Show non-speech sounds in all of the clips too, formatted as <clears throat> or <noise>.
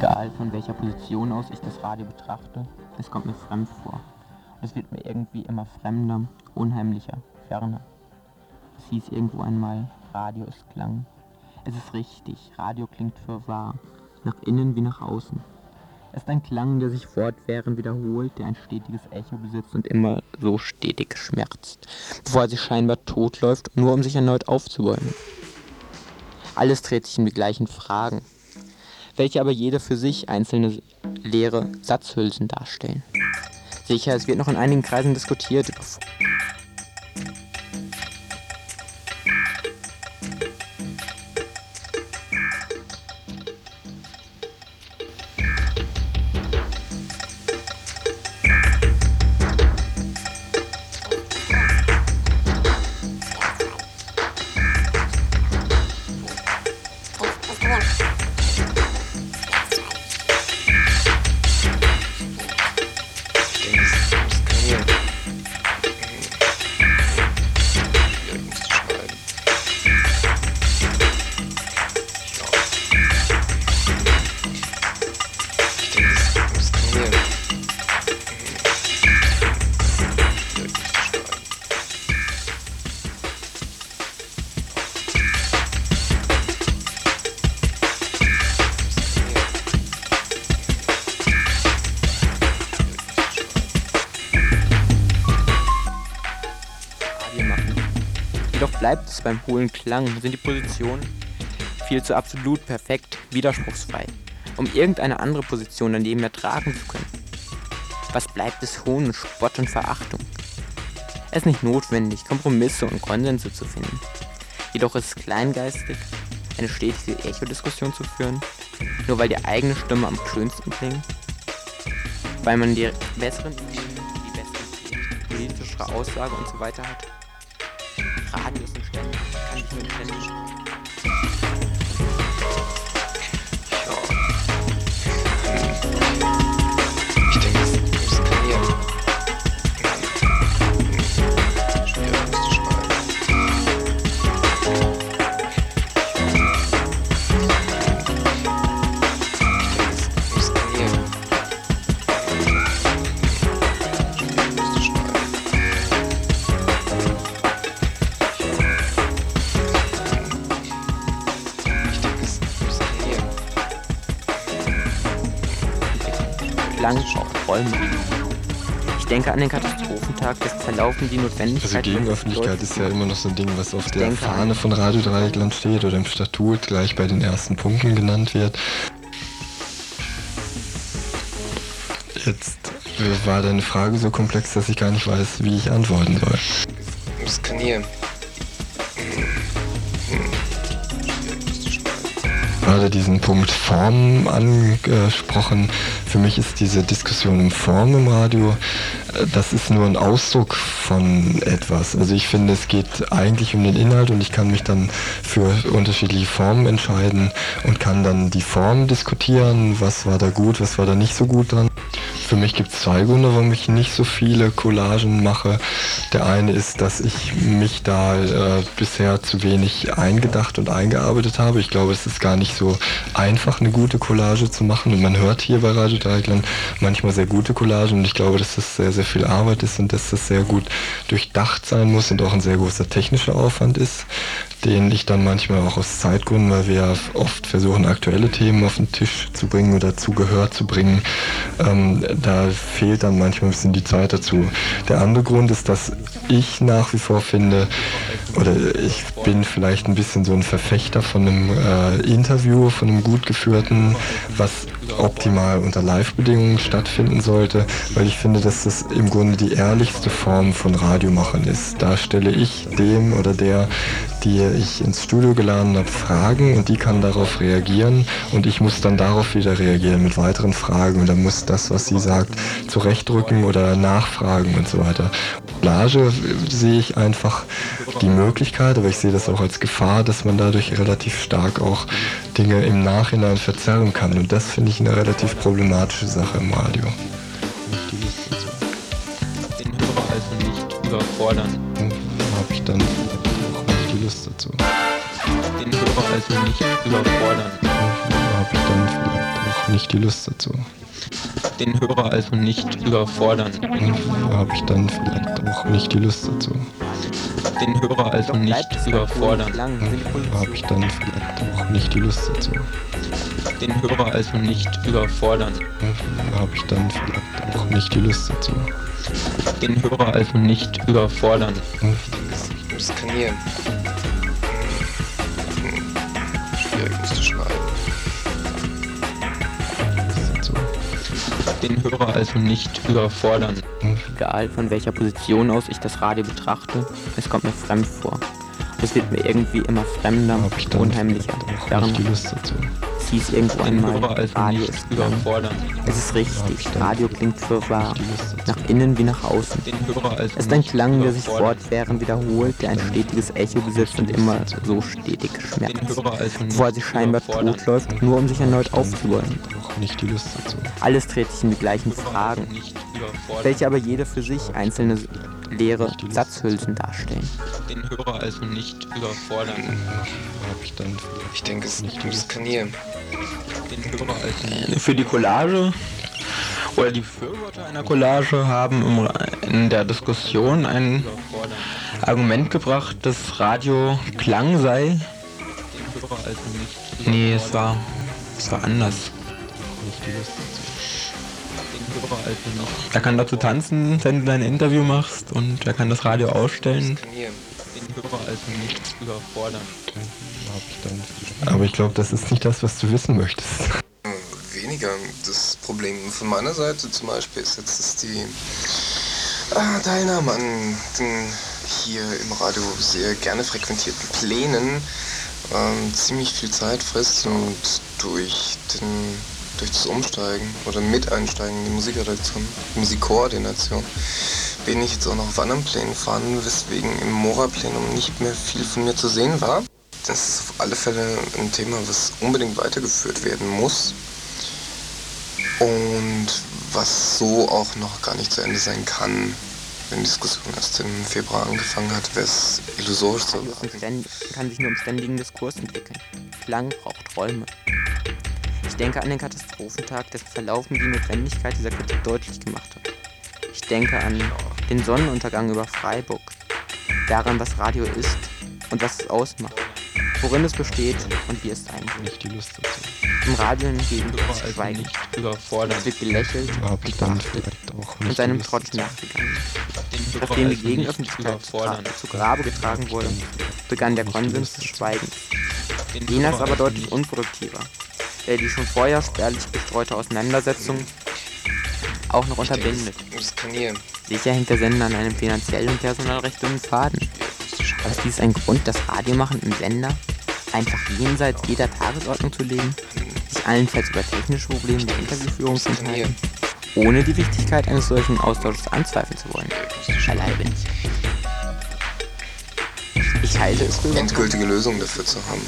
Egal von welcher Position aus ich das Radio betrachte, es kommt mir fremd vor. Es wird mir irgendwie immer fremder, unheimlicher, ferner. Es hieß irgendwo einmal, Radio ist Klang. Es ist richtig, Radio klingt für wahr, nach innen wie nach außen. Es ist ein Klang, der sich fortwährend wiederholt, der ein stetiges Echo besitzt und immer so stetig schmerzt, bevor er sich scheinbar totläuft, nur um sich erneut aufzubäumen. Alles dreht sich um die gleichen Fragen, welche aber jede für sich einzelne leere Satzhülsen darstellen. Sicher, es wird noch in einigen Kreisen diskutiert beim hohlen Klang, sind die Positionen viel zu absolut perfekt, widerspruchsfrei, um irgendeine andere Position daneben ertragen zu können. Was bleibt es Hohn, Spott und Verachtung? Es ist nicht notwendig, Kompromisse und Konsense zu finden. Jedoch ist es kleingeistig, eine stetige Echo-Diskussion zu führen, nur weil die eigene Stimme am schönsten klingt, weil man die besseren die bessere politische Aussage und so weiter hat. Radius und Stände. Kann ich an den Katastrophentag, das Zerlaufen, die Notwendigkeit. Also Gegenöffentlichkeit ist ja immer noch so ein Ding, was auf der denke Fahne von Radio Dreieckland steht oder im Statut gleich bei den ersten Punkten genannt wird. Jetzt äh, war deine Frage so komplex, dass ich gar nicht weiß, wie ich antworten soll. Skanieren. gerade diesen Punkt Form angesprochen. Für mich ist diese Diskussion um Form im Radio, das ist nur ein Ausdruck von etwas. Also ich finde, es geht eigentlich um den Inhalt und ich kann mich dann für unterschiedliche Formen entscheiden und kann dann die Form diskutieren, was war da gut, was war da nicht so gut dran. Für mich gibt es zwei Gründe, warum ich nicht so viele Collagen mache. Der eine ist, dass ich mich da äh, bisher zu wenig eingedacht und eingearbeitet habe. Ich glaube, es ist gar nicht so einfach, eine gute Collage zu machen. Und man hört hier bei Radio Dreieckland manchmal sehr gute Collagen. Und ich glaube, dass das sehr, sehr viel Arbeit ist und dass das sehr gut durchdacht sein muss und auch ein sehr großer technischer Aufwand ist, den ich dann manchmal auch aus Zeitgründen, weil wir oft versuchen, aktuelle Themen auf den Tisch zu bringen oder zu Gehör zu bringen, ähm, da fehlt dann manchmal ein bisschen die Zeit dazu. Der andere Grund ist, dass ich nach wie vor finde, oder ich bin vielleicht ein bisschen so ein Verfechter von einem äh, Interview, von einem gut geführten, was optimal unter Live-Bedingungen stattfinden sollte, weil ich finde, dass das im Grunde die ehrlichste Form von Radiomachen ist. Da stelle ich dem oder der, die ich ins Studio geladen habe, Fragen und die kann darauf reagieren und ich muss dann darauf wieder reagieren mit weiteren Fragen und dann muss das, was sie sagt, zurechtrücken oder nachfragen und so weiter. Collage sehe ich einfach die Möglichkeit, aber ich sehe das auch als Gefahr, dass man dadurch relativ stark auch Dinge im Nachhinein verzerren kann. Und das finde ich eine relativ problematische Sache im Radio. Den Hörer also nicht überfordern. Habe ich dann auch nicht die Lust dazu. Den Hörer also nicht überfordern. Habe ich dann vielleicht auch nicht die Lust dazu. Den Hörer also nicht überfordern. Habe ich dann vielleicht auch nicht die Lust dazu. Den Hörer also nicht überfordern. Habe ich dann vielleicht auch nicht die Lust dazu. Den Hörer also nicht überfordern. Habe ich dann vielleicht auch nicht die Lust dazu. Den Hörer also nicht überfordern. Skanieren. Schwierig musste schneiden. Lust dazu. Den Hörer also nicht überfordern. Egal von welcher Position aus ich das Radio betrachte, es kommt mir fremd vor. Es wird mir irgendwie immer fremder, ich unheimlicher, nicht die Lust dazu. Es hieß irgendwo einmal, Radio ist überfordern. Es ist richtig, Radio klingt für wahr, nach innen wie nach außen. Es ist ein Klang, der sich fortwährend wiederholt, der ein stetiges Echo besitzt und immer so stetig schmerzt. Bevor er sich scheinbar totläuft, nur um sich erneut aufzubäumen. Alles dreht sich um die gleichen Fragen, welche aber jede für sich einzelne leere Satzhülsen darstellen. Den Hörer also nicht überfordern. Ich dann Ich denke, es nicht ist um Lust Skanieren. Den Hörer also nicht Für die Collage oder die Befürworter einer Collage haben in der Diskussion ein. Argument gebracht, dass Radio Klang sei. Den Hörer also nicht Nee, es war, es war anders. nicht also nicht. Er kann dazu tanzen, wenn du dein Interview machst und er kann das Radio ausstellen. Also nicht überfordern. Habe ich dann Aber ich glaube, das ist nicht das, was du wissen möchtest. Weniger. Das Problem von meiner Seite zum Beispiel ist jetzt, dass die ah, Teilnahme an den hier im Radio sehr gerne frequentierten Plänen ähm, ziemlich viel Zeit frisst und durch den durch das Umsteigen oder Miteinsteigen in die Musikredaktion, Musikkoordination, bin ich jetzt auch noch auf anderen Plänen fahren, weswegen im Mora-Plenum nicht mehr viel von mir zu sehen war. Das ist auf alle Fälle ein Thema, was unbedingt weitergeführt werden muss. Und was so auch noch gar nicht zu Ende sein kann. Wenn die Diskussion erst im Februar angefangen hat, wäre es illusorisch zu erwarten. ständ- kann sich nur im ständigen Diskurs entwickeln. Klang braucht Räume. Ich denke an den Katastrophentag, dessen Verlauf mir die Notwendigkeit dieser Kritik deutlich gemacht hat. Ich denke an den Sonnenuntergang über Freiburg, daran, was Radio ist und was es ausmacht, worin es besteht und wie es sein soll. Nicht die Lust dazu. Im Radio hingegen ist Schweigen. nicht überfordern. Es wird gelächelt ich und seinem Trotz nachgegangen. Nachdem die also Gegenöffentlichkeit zu, zu Grabe getragen wurde, begann der Konsens des Schweigens. Den Jener ist aber also deutlich unproduktiver, der die schon vorher spärlich gestreute Auseinandersetzung auch noch unterbindet. Sicher hängt der Sender an einem finanziellen und personalrecht dünnen Faden. Aber ist dies ein Grund, das Radiomachen im Sender einfach jenseits jeder Tagesordnung zu legen, sich allenfalls über technische Probleme der Interviewführung zu unterhalten, ohne die Wichtigkeit eines solchen Austausches anzweifeln zu wollen? Beileibe. Ich halte es für Endgültige Lösung dafür zu haben.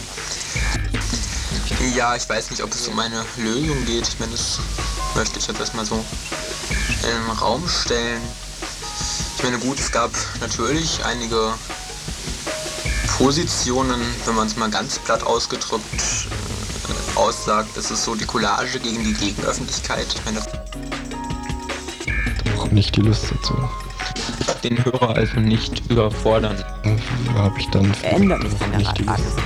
Ja, ich weiß nicht, ob es um eine Lösung geht. Ich meine, das möchte ich jetzt erstmal so in den Raum stellen. Ich meine, gut, es gab natürlich einige Positionen, wenn man es mal ganz platt ausgedrückt äh, aussagt. Das ist so die Collage gegen die Gegenöffentlichkeit. Ich meine, Auch nicht die Lust dazu. den Hörer also nicht überfordern. Habe ich dann Ändert der auch nicht die Art Lust.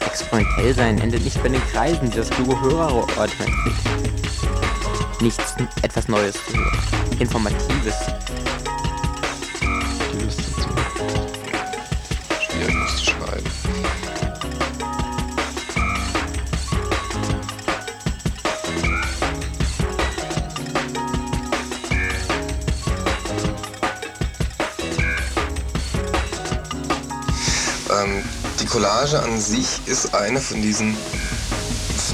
Exponentiell sein endet nicht bei den Kreisen, die das kluge Hörerurteil entwickelt. Nichts, etwas Neues zu hören. Informatives. Collage an sich ist eine von diesen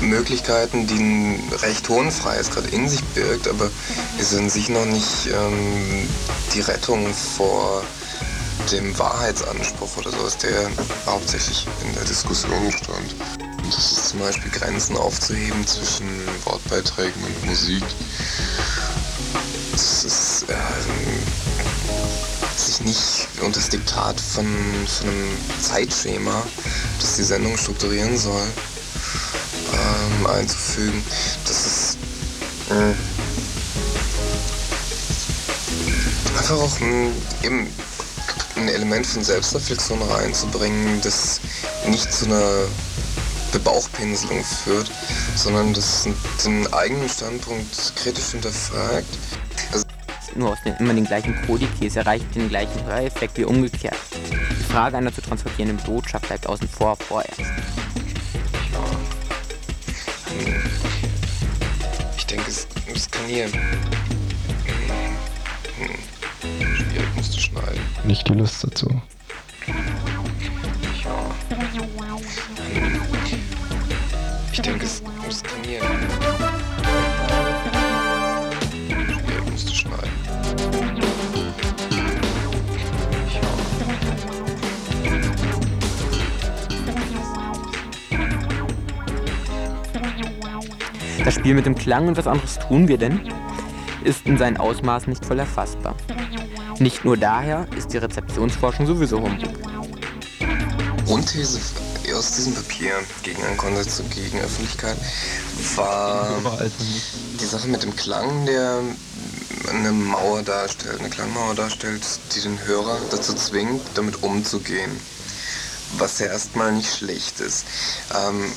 Möglichkeiten, die einen recht hohen Freiheitsgrad in sich birgt, aber ist in sich noch nicht ähm, die Rettung vor dem Wahrheitsanspruch oder sowas, der hauptsächlich in der Diskussion stand. Und das ist zum Beispiel Grenzen aufzuheben zwischen Wortbeiträgen und Musik. Das ist ähm, sich nicht unter das Diktat von, von einem Zeitschema, das die Sendung strukturieren soll, ähm, einzufügen. Das ist äh, einfach auch mh, eben ein Element von Selbstreflexion reinzubringen, das nicht zu einer Bebauchpinselung führt, sondern das den eigenen Standpunkt kritisch hinterfragt. Nur aus den, immer den gleichen Kodikäse erreicht den gleichen Höreffekt wie umgekehrt. Die Frage einer zu transportierenden Botschaft bleibt außen vor vorerst. Ich denke, es, es kann hier schwierig musst du schneiden. Nicht die Lust dazu. Ich denke, es, es kann hier Das Spiel mit dem Klang und was anderes tun wir denn, ist in seinen Ausmaßen nicht voll erfassbar. Nicht nur daher ist die Rezeptionsforschung sowieso Humbug. Grundthese aus diesem Papier gegen einen Konsens und gegen Öffentlichkeit war die Sache mit dem Klang, der eine Mauer darstellt, eine Klangmauer darstellt, die den Hörer dazu zwingt, damit umzugehen. Was ja erstmal nicht schlecht ist. Ähm,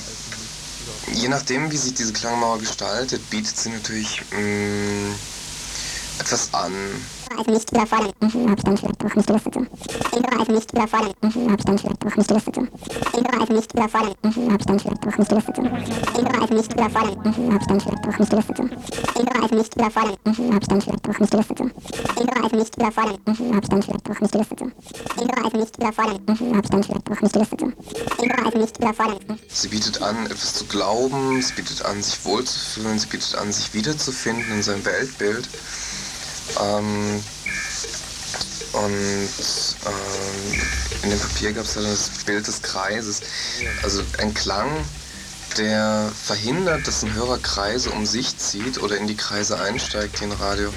je nachdem, wie sich diese Klangmauer gestaltet, bietet sie natürlich mh, mm, etwas an, also nicht überfordern, mhm, habe ich dann vielleicht auch nicht Lust dazu. Den also nicht überfordern, mhm, habe ich dann vielleicht auch nicht Lust dazu. Den also nicht überfordern, mhm, habe ich dann vielleicht auch nicht Lust dazu. Den also nicht überfordern, mhm, habe ich dann vielleicht auch nicht Lust dazu. Den also nicht überfordern, mhm, habe ich dann vielleicht auch nicht Lust dazu. Den also nicht überfordern, mhm, habe ich dann vielleicht auch nicht Lust dazu. Den also nicht überfordern, mhm, habe ich dann vielleicht auch nicht Lust dazu. Den also nicht überfordern. Sie bietet an, etwas zu glauben, sie bietet an, sich wohlzufühlen, sie bietet an, sich wiederzufinden in seinem Weltbild. Ähm, und ähm, in dem Papier gab es ja das Bild des Kreises. Also ein Klang, der verhindert, dass ein Hörer Kreise um sich zieht oder in die Kreise einsteigt, die ein Radio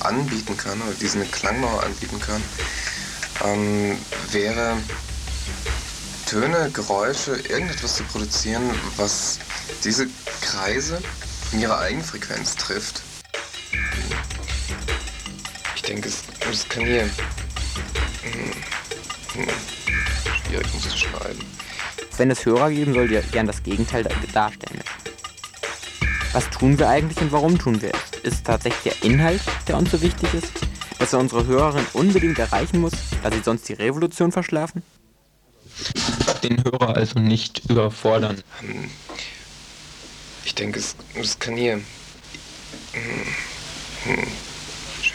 anbieten kann oder diesen Klangmauer anbieten kann, ähm, wäre Töne, Geräusche, irgendetwas zu produzieren, was diese Kreise in ihrer Eigenfrequenz trifft ich denke, es, es kann hier. Hm, hm, schwierig, muss zu schneiden. Wenn es Hörer geben soll, die gern das Gegenteil darstellen Was tun wir eigentlich und warum tun wir es? Ist es tatsächlich der Inhalt, der uns so wichtig ist? Dass er unsere Hörerin unbedingt erreichen muss, da sie sonst die Revolution verschlafen? Den Hörer also nicht überfordern. Hm, ich denke, es, es kann hier. Hm,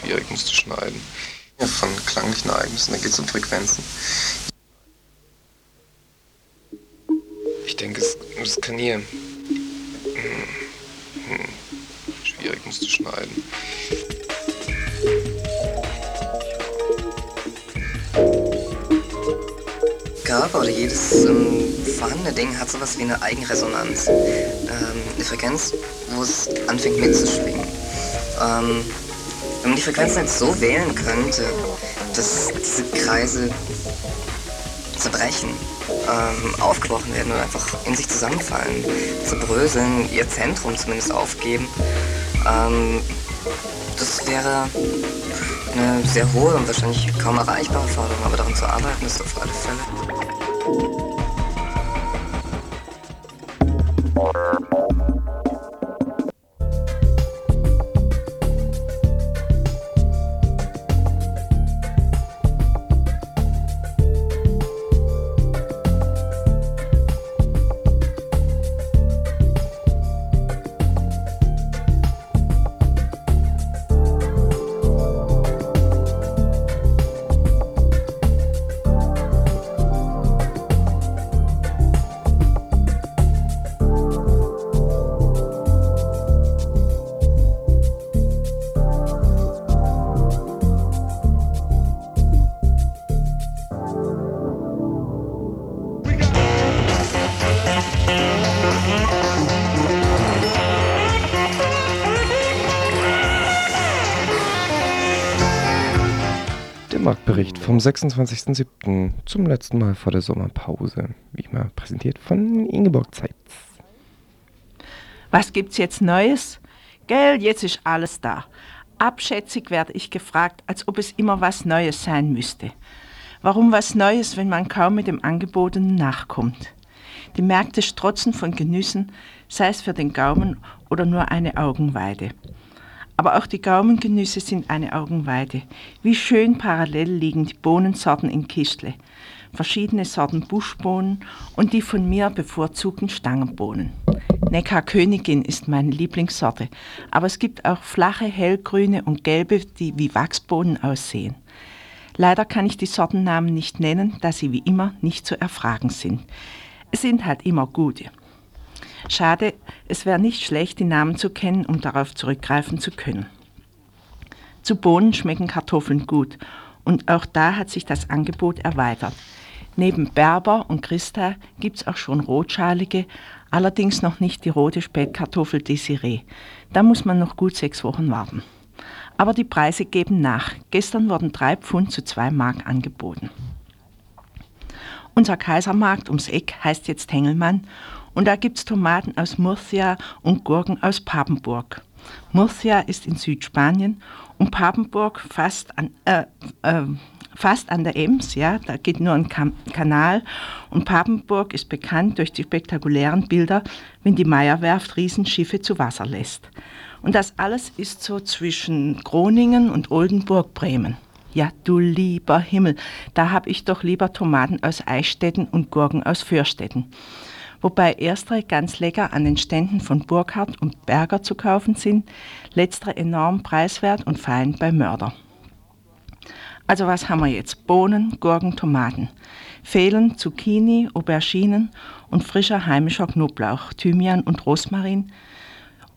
schwierig, musst du schneiden. Ja, von klanglichen Ereignissen, da geht es um Frequenzen. Ich denke, es, es kann hier. Hm, hm, schwierig, musst du schneiden. Körper oder jedes ähm, vorhandene Ding hat sowas wie eine Eigenresonanz. Ähm, eine Frequenz, wo es anfängt mitzuschwingen. Ähm, wenn man die Frequenzen jetzt so wählen könnte, dass diese Kreise zerbrechen, ähm, aufgebrochen werden oder einfach in sich zusammenfallen, zerbröseln, ihr Zentrum zumindest aufgeben, ähm, das wäre eine sehr hohe und wahrscheinlich kaum erreichbare Forderung, aber daran zu arbeiten ist auf alle Fälle. Vom 26.07. zum letzten Mal vor der Sommerpause, wie immer präsentiert von Ingeborg Zeitz. Was gibt's jetzt Neues? Gell, jetzt ist alles da. Abschätzig werde ich gefragt, als ob es immer was Neues sein müsste. Warum was Neues, wenn man kaum mit dem Angebotenen nachkommt? Die Märkte strotzen von Genüssen, sei es für den Gaumen oder nur eine Augenweide. Aber auch die Gaumengenüsse sind eine Augenweide. Wie schön parallel liegen die Bohnensorten in Kistle. Verschiedene Sorten Buschbohnen und die von mir bevorzugten Stangenbohnen. Neckar-Königin ist meine Lieblingssorte, aber es gibt auch flache, hellgrüne und gelbe, die wie Wachsbohnen aussehen. Leider kann ich die Sortennamen nicht nennen, da sie wie immer nicht zu erfragen sind. Es sind halt immer gute. Schade, es wäre nicht schlecht, die Namen zu kennen, um darauf zurückgreifen zu können. Zu Bohnen schmecken Kartoffeln gut und auch da hat sich das Angebot erweitert. Neben Berber und Christa gibt es auch schon rotschalige, allerdings noch nicht die rote Spätkartoffel Desiree. Da muss man noch gut sechs Wochen warten. Aber die Preise geben nach. Gestern wurden drei Pfund zu zwei Mark angeboten. Unser Kaisermarkt ums Eck heißt jetzt Hengelmann und da gibt es Tomaten aus Murcia und Gurken aus Papenburg. Murcia ist in Südspanien und Papenburg fast an, äh, äh, fast an der Ems, ja, da geht nur ein Kam Kanal und Papenburg ist bekannt durch die spektakulären Bilder, wenn die Meierwerft Riesenschiffe zu Wasser lässt. Und das alles ist so zwischen Groningen und Oldenburg-Bremen. Ja, du lieber Himmel, da habe ich doch lieber Tomaten aus Eichstätten und Gurken aus Fürstetten. Wobei erstere ganz lecker an den Ständen von Burkhardt und Berger zu kaufen sind, letztere enorm preiswert und fein bei Mörder. Also was haben wir jetzt? Bohnen, Gurken, Tomaten. Fehlen Zucchini, Auberginen und frischer heimischer Knoblauch, Thymian und Rosmarin,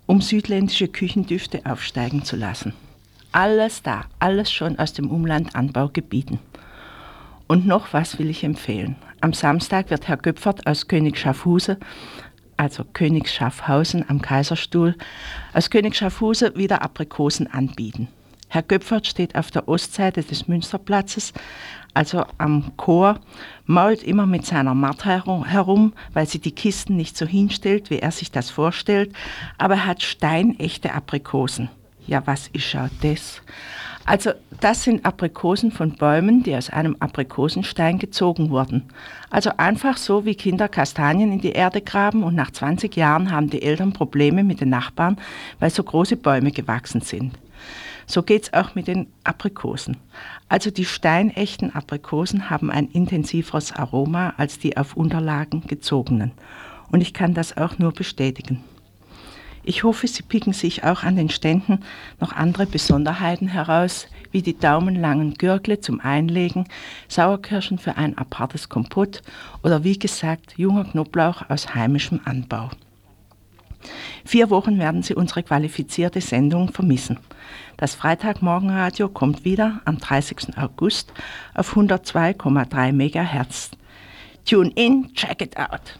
um südländische Küchendüfte aufsteigen zu lassen. Alles da, alles schon aus dem Umlandanbaugebieten. Und noch was will ich empfehlen. Am Samstag wird Herr Göpfert aus König Schaffhuse, also König Schaffhausen am Kaiserstuhl, aus König Schaffhuse wieder Aprikosen anbieten. Herr Göpfert steht auf der Ostseite des Münsterplatzes, also am Chor, mault immer mit seiner Matt herum, weil sie die Kisten nicht so hinstellt, wie er sich das vorstellt, aber er hat steinechte Aprikosen. Ja, was ist ja das? Also das sind Aprikosen von Bäumen, die aus einem Aprikosenstein gezogen wurden. Also einfach so, wie Kinder Kastanien in die Erde graben und nach 20 Jahren haben die Eltern Probleme mit den Nachbarn, weil so große Bäume gewachsen sind. So geht es auch mit den Aprikosen. Also die steinechten Aprikosen haben ein intensiveres Aroma als die auf Unterlagen gezogenen. Und ich kann das auch nur bestätigen. Ich hoffe, Sie picken sich auch an den Ständen noch andere Besonderheiten heraus, wie die daumenlangen Gürkle zum Einlegen, Sauerkirschen für ein apartes Kompott oder wie gesagt junger Knoblauch aus heimischem Anbau. Vier Wochen werden Sie unsere qualifizierte Sendung vermissen. Das Freitagmorgenradio kommt wieder am 30. August auf 102,3 MHz. Tune in, check it out.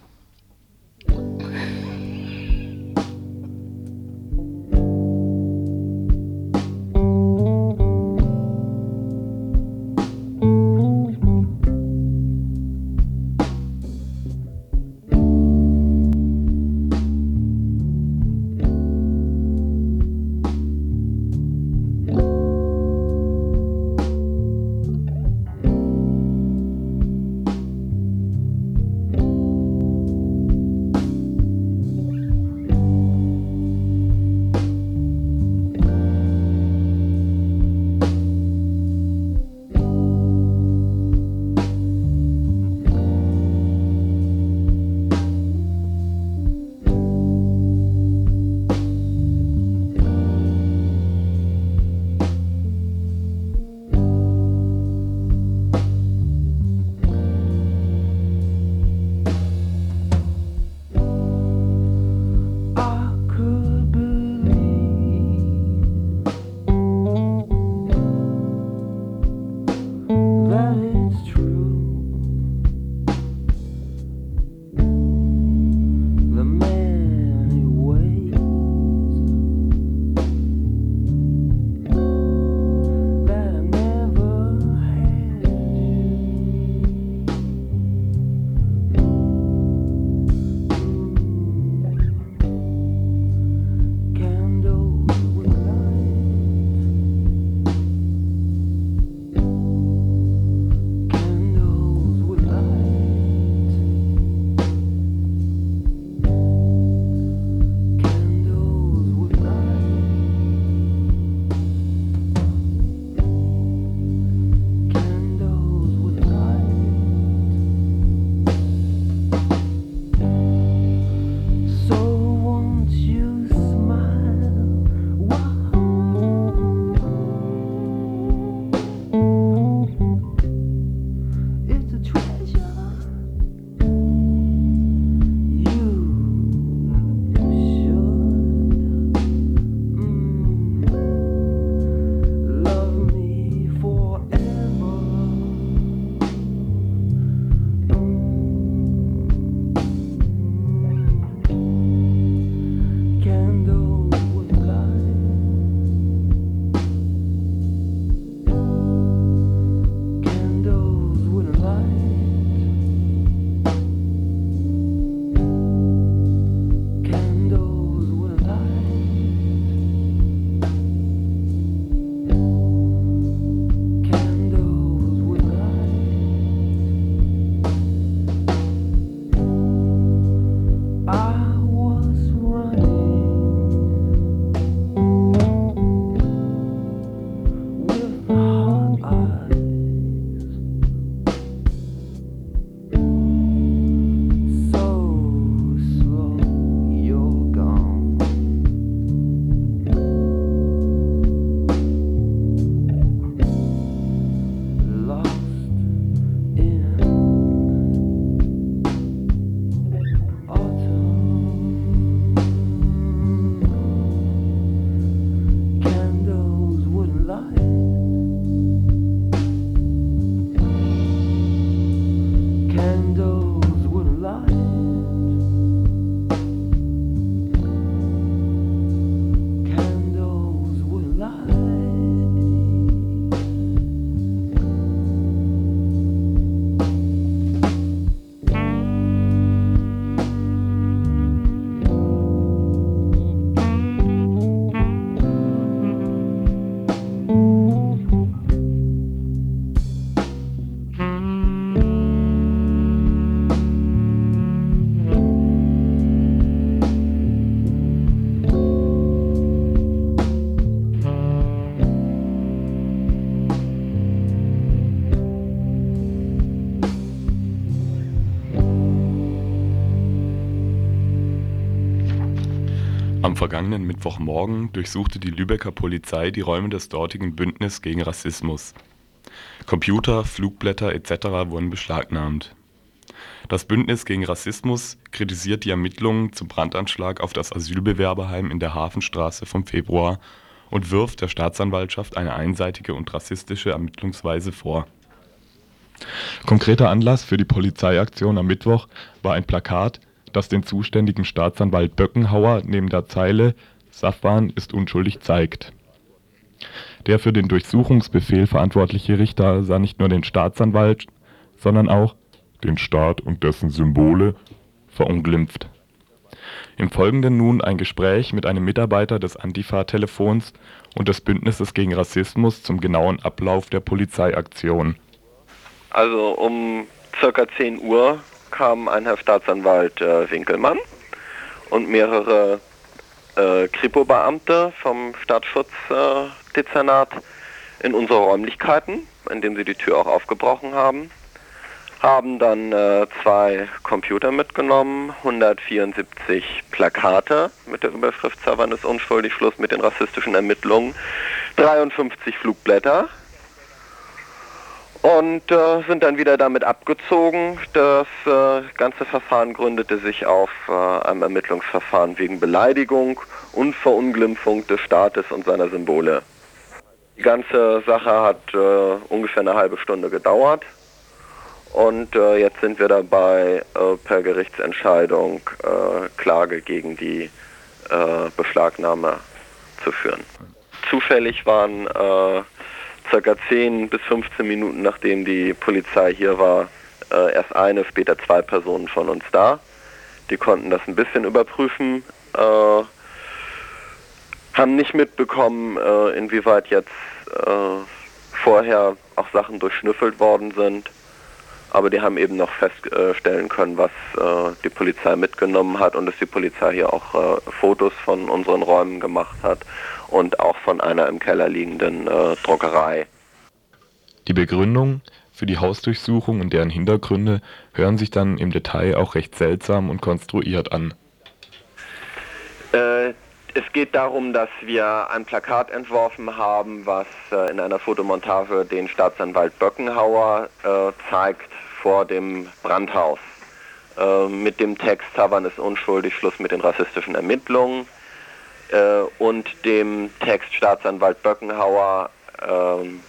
Vergangenen Mittwochmorgen durchsuchte die Lübecker Polizei die Räume des dortigen Bündnis gegen Rassismus. Computer, Flugblätter etc. wurden beschlagnahmt. Das Bündnis gegen Rassismus kritisiert die Ermittlungen zum Brandanschlag auf das Asylbewerberheim in der Hafenstraße vom Februar und wirft der Staatsanwaltschaft eine einseitige und rassistische Ermittlungsweise vor. Konkreter Anlass für die Polizeiaktion am Mittwoch war ein Plakat das den zuständigen Staatsanwalt Böckenhauer neben der Zeile „ Safwan ist unschuldig “zeigt. Der für den Durchsuchungsbefehl verantwortliche Richter sah nicht nur den Staatsanwalt, sondern auch „ den Staat und dessen Symbole “verunglimpft. Im Folgenden nun ein Gespräch mit einem Mitarbeiter des Antifa-Telefons und des Bündnisses gegen Rassismus zum genauen Ablauf der Polizeiaktion. Also um ca. 10 Uhr kam ein Herr Staatsanwalt äh, Winkelmann und mehrere äh, Kripo-Beamte vom Staatsschutzdezernat in unsere Räumlichkeiten, indem sie die Tür auch aufgebrochen haben. Haben dann äh, zwei Computer mitgenommen, 174 Plakate mit der Überschrift Savan ist unschuldig, Schluss mit den rassistischen Ermittlungen, 53 Flugblätter, und äh, sind dann wieder damit abgezogen. Das äh, ganze Verfahren gründete sich auf äh, einem Ermittlungsverfahren wegen Beleidigung und Verunglimpfung des Staates und seiner Symbole. Die ganze Sache hat äh, ungefähr eine halbe Stunde gedauert und äh, jetzt sind wir dabei, äh, per Gerichtsentscheidung Klage gegen die Beschlagnahme zu führen. Zufällig waren circa 10 bis 15 Minuten nachdem die Polizei hier war, äh, erst eine, später zwei Personen von uns da. Die konnten das ein bisschen überprüfen, äh, haben nicht mitbekommen, äh, inwieweit jetzt äh, vorher auch Sachen durchschnüffelt worden sind. Aber die haben eben noch feststellen können, was äh, die Polizei mitgenommen hat und dass die Polizei hier auch äh, Fotos von unseren Räumen gemacht hat und auch von einer im Keller liegenden äh, Druckerei. Die Begründung für die Hausdurchsuchung und deren Hintergründe hören sich dann im Detail auch recht seltsam und konstruiert an. Äh, es geht darum, dass wir ein Plakat entworfen haben, was äh, in einer Fotomontage den Staatsanwalt Böckenhauer äh, zeigt vor dem Brandhaus. Äh, mit dem Text Tavan ist unschuldig, Schluss mit den rassistischen Ermittlungen äh, und dem Text Staatsanwalt Böckenhauer ähm,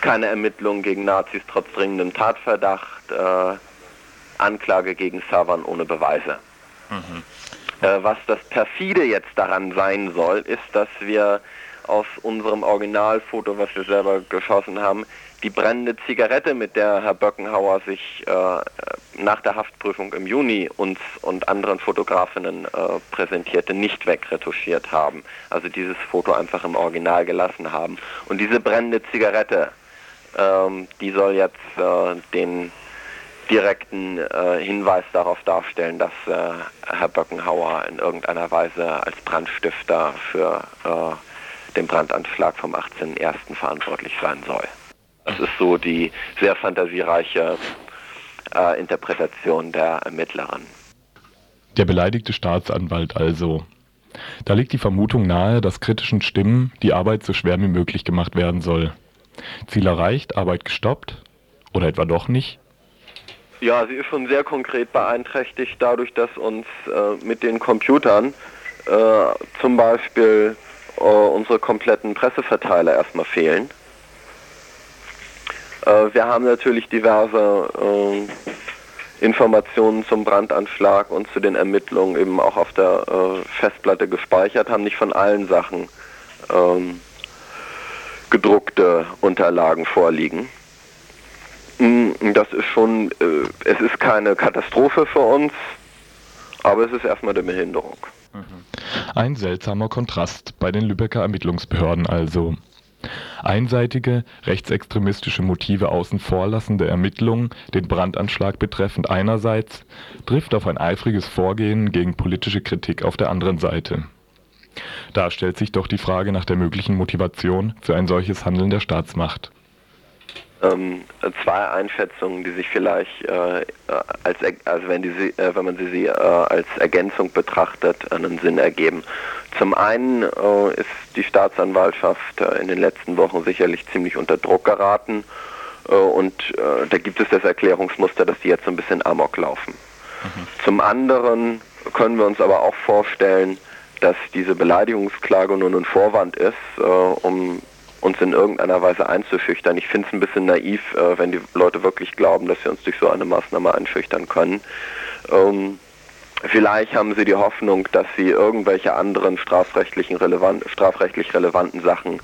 keine Ermittlungen gegen Nazis trotz dringendem Tatverdacht, äh, Anklage gegen Savan ohne Beweise. Mhm. Äh, was das perfide jetzt daran sein soll, ist, dass wir aus unserem Originalfoto, was wir selber geschossen haben, die brennende Zigarette, mit der Herr Böckenhauer sich äh, nach der Haftprüfung im Juni uns und anderen Fotografinnen äh, präsentierte, nicht wegretuschiert haben. Also dieses Foto einfach im Original gelassen haben. Und diese brennende Zigarette, ähm, die soll jetzt äh, den direkten äh, Hinweis darauf darstellen, dass äh, Herr Böckenhauer in irgendeiner Weise als Brandstifter für äh, den Brandanschlag vom 18.01. verantwortlich sein soll. Das ist so die sehr fantasiereiche äh, Interpretation der Ermittlerin. Der beleidigte Staatsanwalt also. Da liegt die Vermutung nahe, dass kritischen Stimmen die Arbeit so schwer wie möglich gemacht werden soll. Ziel erreicht, Arbeit gestoppt? Oder etwa doch nicht? Ja, sie ist schon sehr konkret beeinträchtigt dadurch, dass uns äh, mit den Computern äh, zum Beispiel äh, unsere kompletten Presseverteiler erstmal fehlen. Äh, wir haben natürlich diverse äh, Informationen zum Brandanschlag und zu den Ermittlungen eben auch auf der äh, Festplatte gespeichert, haben nicht von allen Sachen ähm, gedruckte Unterlagen vorliegen. Mm, das ist schon, äh, es ist keine Katastrophe für uns, aber es ist erstmal eine Behinderung. Ein seltsamer Kontrast bei den Lübecker Ermittlungsbehörden also. Einseitige, rechtsextremistische Motive außen vor lassende Ermittlungen den Brandanschlag betreffend einerseits, trifft auf ein eifriges Vorgehen gegen politische Kritik auf der anderen Seite. Da stellt sich doch die Frage nach der möglichen Motivation für ein solches Handeln der Staatsmacht. Ähm, zwei Einschätzungen, die sich vielleicht äh, als also wenn die äh, wenn man sie, sie äh, als Ergänzung betrachtet, einen Sinn ergeben. Zum einen äh, ist die Staatsanwaltschaft äh, in den letzten Wochen sicherlich ziemlich unter Druck geraten äh, und da gibt es das Erklärungsmuster, dass die jetzt so ein bisschen amok laufen. Mhm. Zum anderen können wir uns aber auch vorstellen, dass diese Beleidigungsklage nur ein Vorwand ist, um uns in irgendeiner Weise einzuschüchtern. Ich finde es ein bisschen naiv, äh, wenn die Leute wirklich glauben, dass sie uns durch so eine Maßnahme einschüchtern können. Ähm, vielleicht haben sie die Hoffnung, dass sie irgendwelche anderen strafrechtlichen relevant, strafrechtlich relevanten Sachen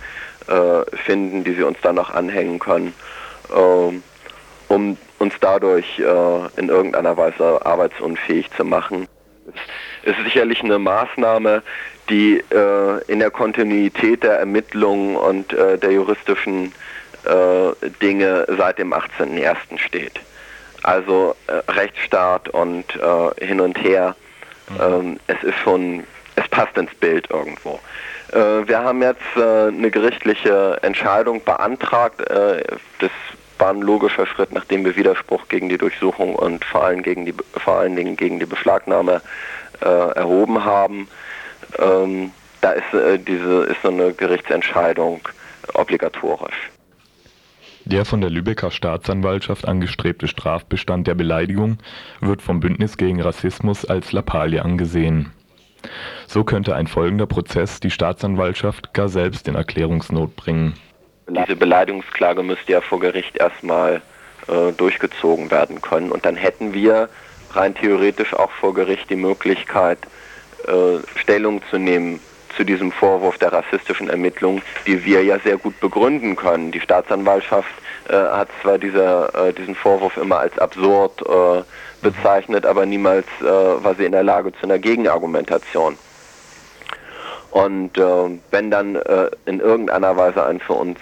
äh, finden, die sie uns dann noch anhängen können, äh, um uns dadurch äh, in irgendeiner Weise arbeitsunfähig zu machen. Es ist sicherlich eine Maßnahme, die äh, in der Kontinuität der Ermittlungen und äh, der juristischen äh, Dinge seit dem 18.01. steht. Also äh, Rechtsstaat und äh, hin und her, mhm. ähm, es ist schon, es passt ins Bild irgendwo. Äh, wir haben jetzt eine gerichtliche Entscheidung beantragt. das war logischer Schritt, nachdem wir Widerspruch gegen die Durchsuchung und vor allem gegen die, vor allen Dingen gegen die Beschlagnahme erhoben haben ähm, da ist, äh, diese, ist so eine Gerichtsentscheidung obligatorisch. Der von der Lübecker Staatsanwaltschaft angestrebte Strafbestand der Beleidigung wird vom Bündnis gegen Rassismus als Lappalie angesehen. So könnte ein folgender Prozess die Staatsanwaltschaft gar selbst in Erklärungsnot bringen. Diese Beleidigungsklage müsste ja vor Gericht erstmal äh, durchgezogen werden können und dann hätten wir rein theoretisch auch vor Gericht die Möglichkeit, äh, Stellung zu nehmen zu diesem Vorwurf der rassistischen Ermittlung, die wir ja sehr gut begründen können. Die Staatsanwaltschaft äh, hat zwar dieser, äh, diesen Vorwurf immer als absurd äh, bezeichnet, aber niemals äh, war sie in der Lage zu einer Gegenargumentation. Und äh, wenn dann in irgendeiner Weise ein für uns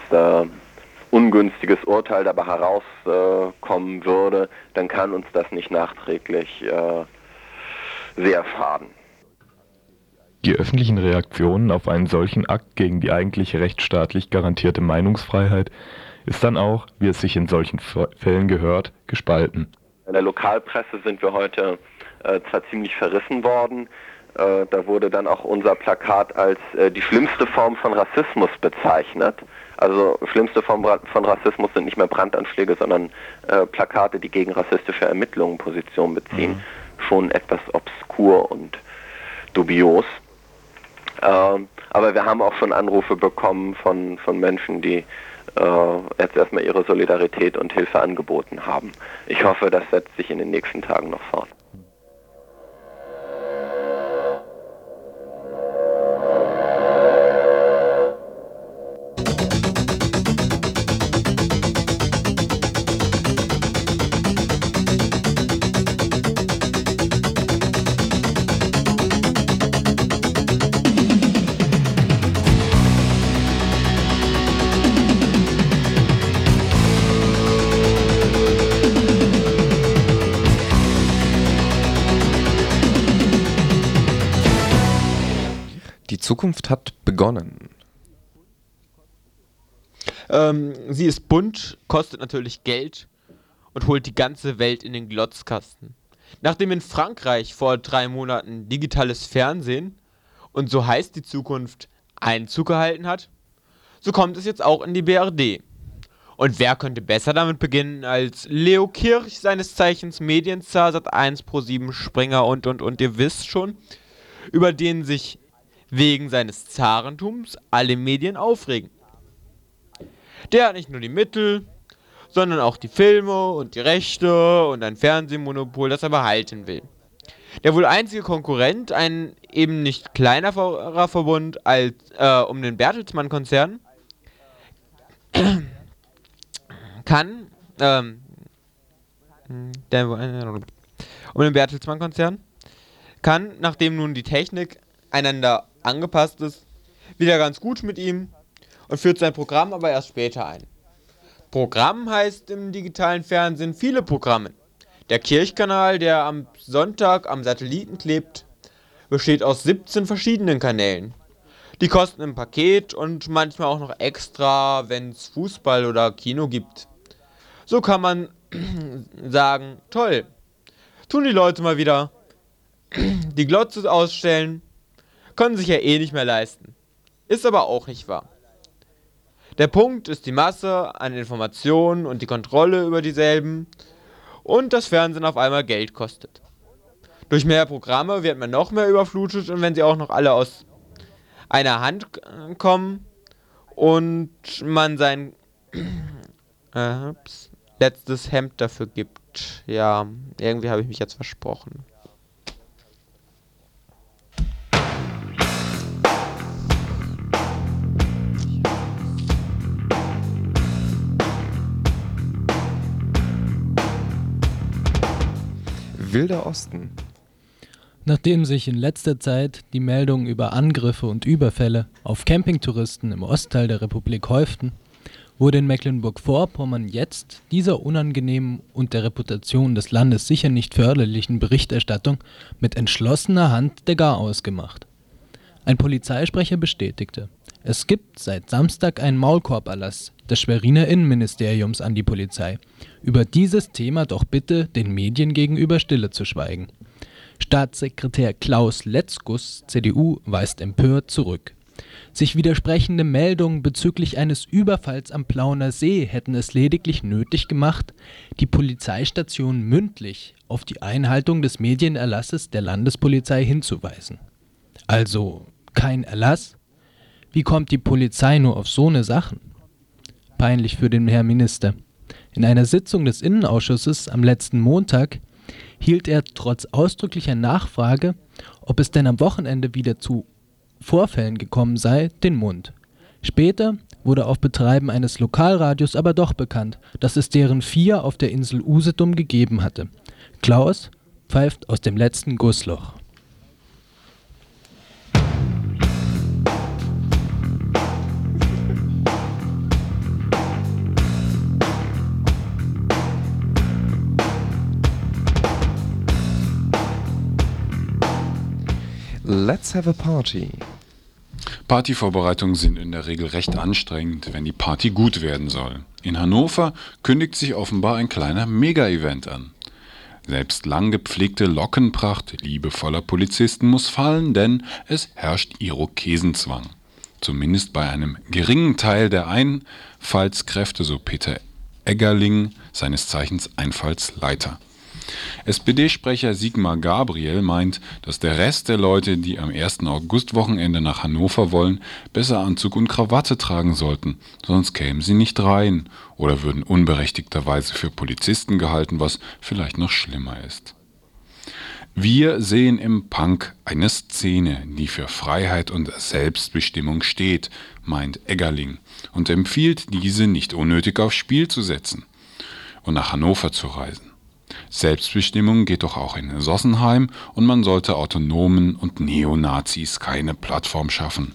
ungünstiges Urteil dabei herauskommen würde, dann kann uns das nicht nachträglich sehr schaden. Die öffentlichen Reaktionen auf einen solchen Akt gegen die eigentlich rechtsstaatlich garantierte Meinungsfreiheit ist dann auch, wie es sich in solchen Fällen gehört, gespalten. In der Lokalpresse sind wir heute äh, zwar ziemlich verrissen worden, äh, da wurde dann auch unser Plakat als äh, die schlimmste Form von Rassismus bezeichnet. Also schlimmste Form von Rassismus sind nicht mehr Brandanschläge, sondern äh, Plakate, die gegen rassistische Ermittlungen Position beziehen. Mhm. Schon etwas obskur und dubios. Ähm, aber wir haben auch schon Anrufe bekommen von, von Menschen, die äh, jetzt erstmal ihre Solidarität und Hilfe angeboten haben. Ich hoffe, das setzt sich in den nächsten Tagen noch fort. Zukunft hat begonnen. Ähm, sie ist bunt, kostet natürlich Geld und holt die ganze Welt in den Glotzkasten. Nachdem in Frankreich vor drei Monaten digitales Fernsehen und so heißt die Zukunft Einzug gehalten hat, so kommt es jetzt auch in die BRD. Und wer könnte besser damit beginnen als Leo Kirch, seines Zeichens Medienzar, Sat1 Pro 7 Springer und und und ihr wisst schon, über den sich wegen seines Zarentums alle Medien aufregen. Der hat nicht nur die Mittel, sondern auch die Filme und die Rechte und ein Fernsehmonopol, das er behalten will. Der wohl einzige Konkurrent, ein eben nicht kleinerer Verbund als äh, um den Bertelsmann-Konzern, <clears throat> kann ähm, der, um den Bertelsmann-Konzern kann, nachdem nun die Technik einander angepasst ist, wieder ganz gut mit ihm und führt sein Programm aber erst später ein. Programm heißt im digitalen Fernsehen viele Programme. Der Kirchkanal, der am Sonntag am Satelliten klebt, besteht aus 17 verschiedenen Kanälen. Die kosten im Paket und manchmal auch noch extra, wenn es Fußball oder Kino gibt. So kann man <clears throat> sagen, toll, tun die Leute mal wieder <clears throat> die Glotze ausstellen, können sich ja eh nicht mehr leisten. Ist aber auch nicht wahr. Der Punkt ist die Masse an Informationen und die Kontrolle über dieselben und das Fernsehen auf einmal Geld kostet. Durch mehr Programme wird man noch mehr überflutet und wenn sie auch noch alle aus einer Hand kommen und man sein <clears throat> äh, letztes Hemd dafür gibt. Ja, irgendwie habe ich mich jetzt versprochen. Wilder Osten. Nachdem sich in letzter Zeit die Meldungen über Angriffe und Überfälle auf Campingtouristen im Ostteil der Republik häuften, wurde in Mecklenburg-Vorpommern jetzt dieser unangenehmen und der Reputation des Landes sicher nicht förderlichen Berichterstattung mit entschlossener Hand der Garaus gemacht. Ein Polizeisprecher bestätigte, es gibt seit Samstag einen Maulkorberlass des Schweriner Innenministeriums an die Polizei, über dieses Thema doch bitte den Medien gegenüber stille zu schweigen. Staatssekretär Klaus Letzkus, CDU, weist empört zurück. Sich widersprechende Meldungen bezüglich eines Überfalls am Plauner See hätten es lediglich nötig gemacht, die Polizeistation mündlich auf die Einhaltung des Medienerlasses der Landespolizei hinzuweisen. Also kein Erlass? Wie kommt die Polizei nur auf so eine Sachen? Peinlich für den Herrn Minister. In einer Sitzung des Innenausschusses am letzten Montag hielt er trotz ausdrücklicher Nachfrage, ob es denn am Wochenende wieder zu Vorfällen gekommen sei, den Mund. Später wurde auf Betreiben eines Lokalradios aber doch bekannt, dass es deren vier auf der Insel Usedom gegeben hatte. Klaus pfeift aus dem letzten Gussloch. Let's have a party. Partyvorbereitungen sind in der Regel recht anstrengend, wenn die Party gut werden soll. In Hannover kündigt sich offenbar ein kleiner Mega-Event an. Selbst lang gepflegte Lockenpracht liebevoller Polizisten muss fallen, denn es herrscht Irokesenzwang. Zumindest bei einem geringen Teil der Einfallskräfte, so Peter Eggerling, seines Zeichens Einfallsleiter. SPD-Sprecher Sigmar Gabriel meint, dass der Rest der Leute, die am 1. August-Wochenende nach Hannover wollen, besser Anzug und Krawatte tragen sollten, sonst kämen sie nicht rein oder würden unberechtigterweise für Polizisten gehalten, was vielleicht noch schlimmer ist. Wir sehen im Punk eine Szene, die für Freiheit und Selbstbestimmung steht, meint Eggerling und empfiehlt, diese nicht unnötig aufs Spiel zu setzen und nach Hannover zu reisen. Selbstbestimmung geht doch auch in Sossenheim und man sollte Autonomen und Neonazis keine Plattform schaffen.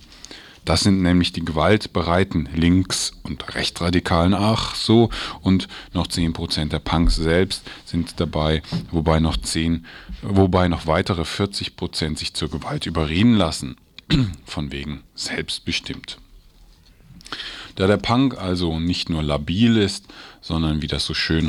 Das sind nämlich die gewaltbereiten Links- und Rechtsradikalen, ach so, und noch 10% der Punks selbst sind dabei, wobei noch 10, wobei noch weitere 40% sich zur Gewalt überreden lassen. <clears throat> Von wegen selbstbestimmt. Da der Punk also nicht nur labil ist, sondern wie das so schön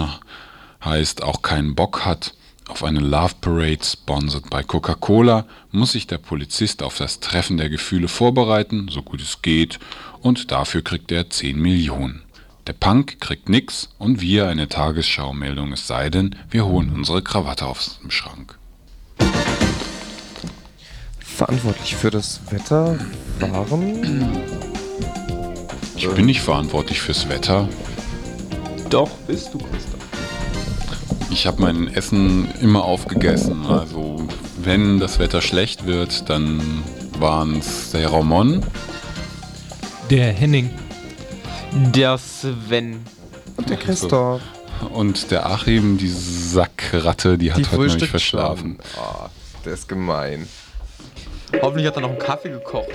heißt, auch keinen Bock hat auf eine Love Parade sponsored bei Coca-Cola, muss sich der Polizist auf das Treffen der Gefühle vorbereiten, so gut es geht, und dafür kriegt er 10 Millionen. Der Punk kriegt nix und wir eine Tagesschau-Meldung, es sei denn, wir holen unsere Krawatte aus dem Schrank. Verantwortlich für das Wetter waren. Ich bin nicht verantwortlich fürs Wetter. Doch, bist du, Christoph. Ich habe mein Essen immer aufgegessen. Also wenn das Wetter schlecht wird, dann waren es der Ramon. Der Henning. Der Sven. Und der Christoph. Und der Achim, die Sackratte, die hat Die heute frühstückt verschlafen. Oh, der ist gemein. Hoffentlich hat er noch einen Kaffee gekocht.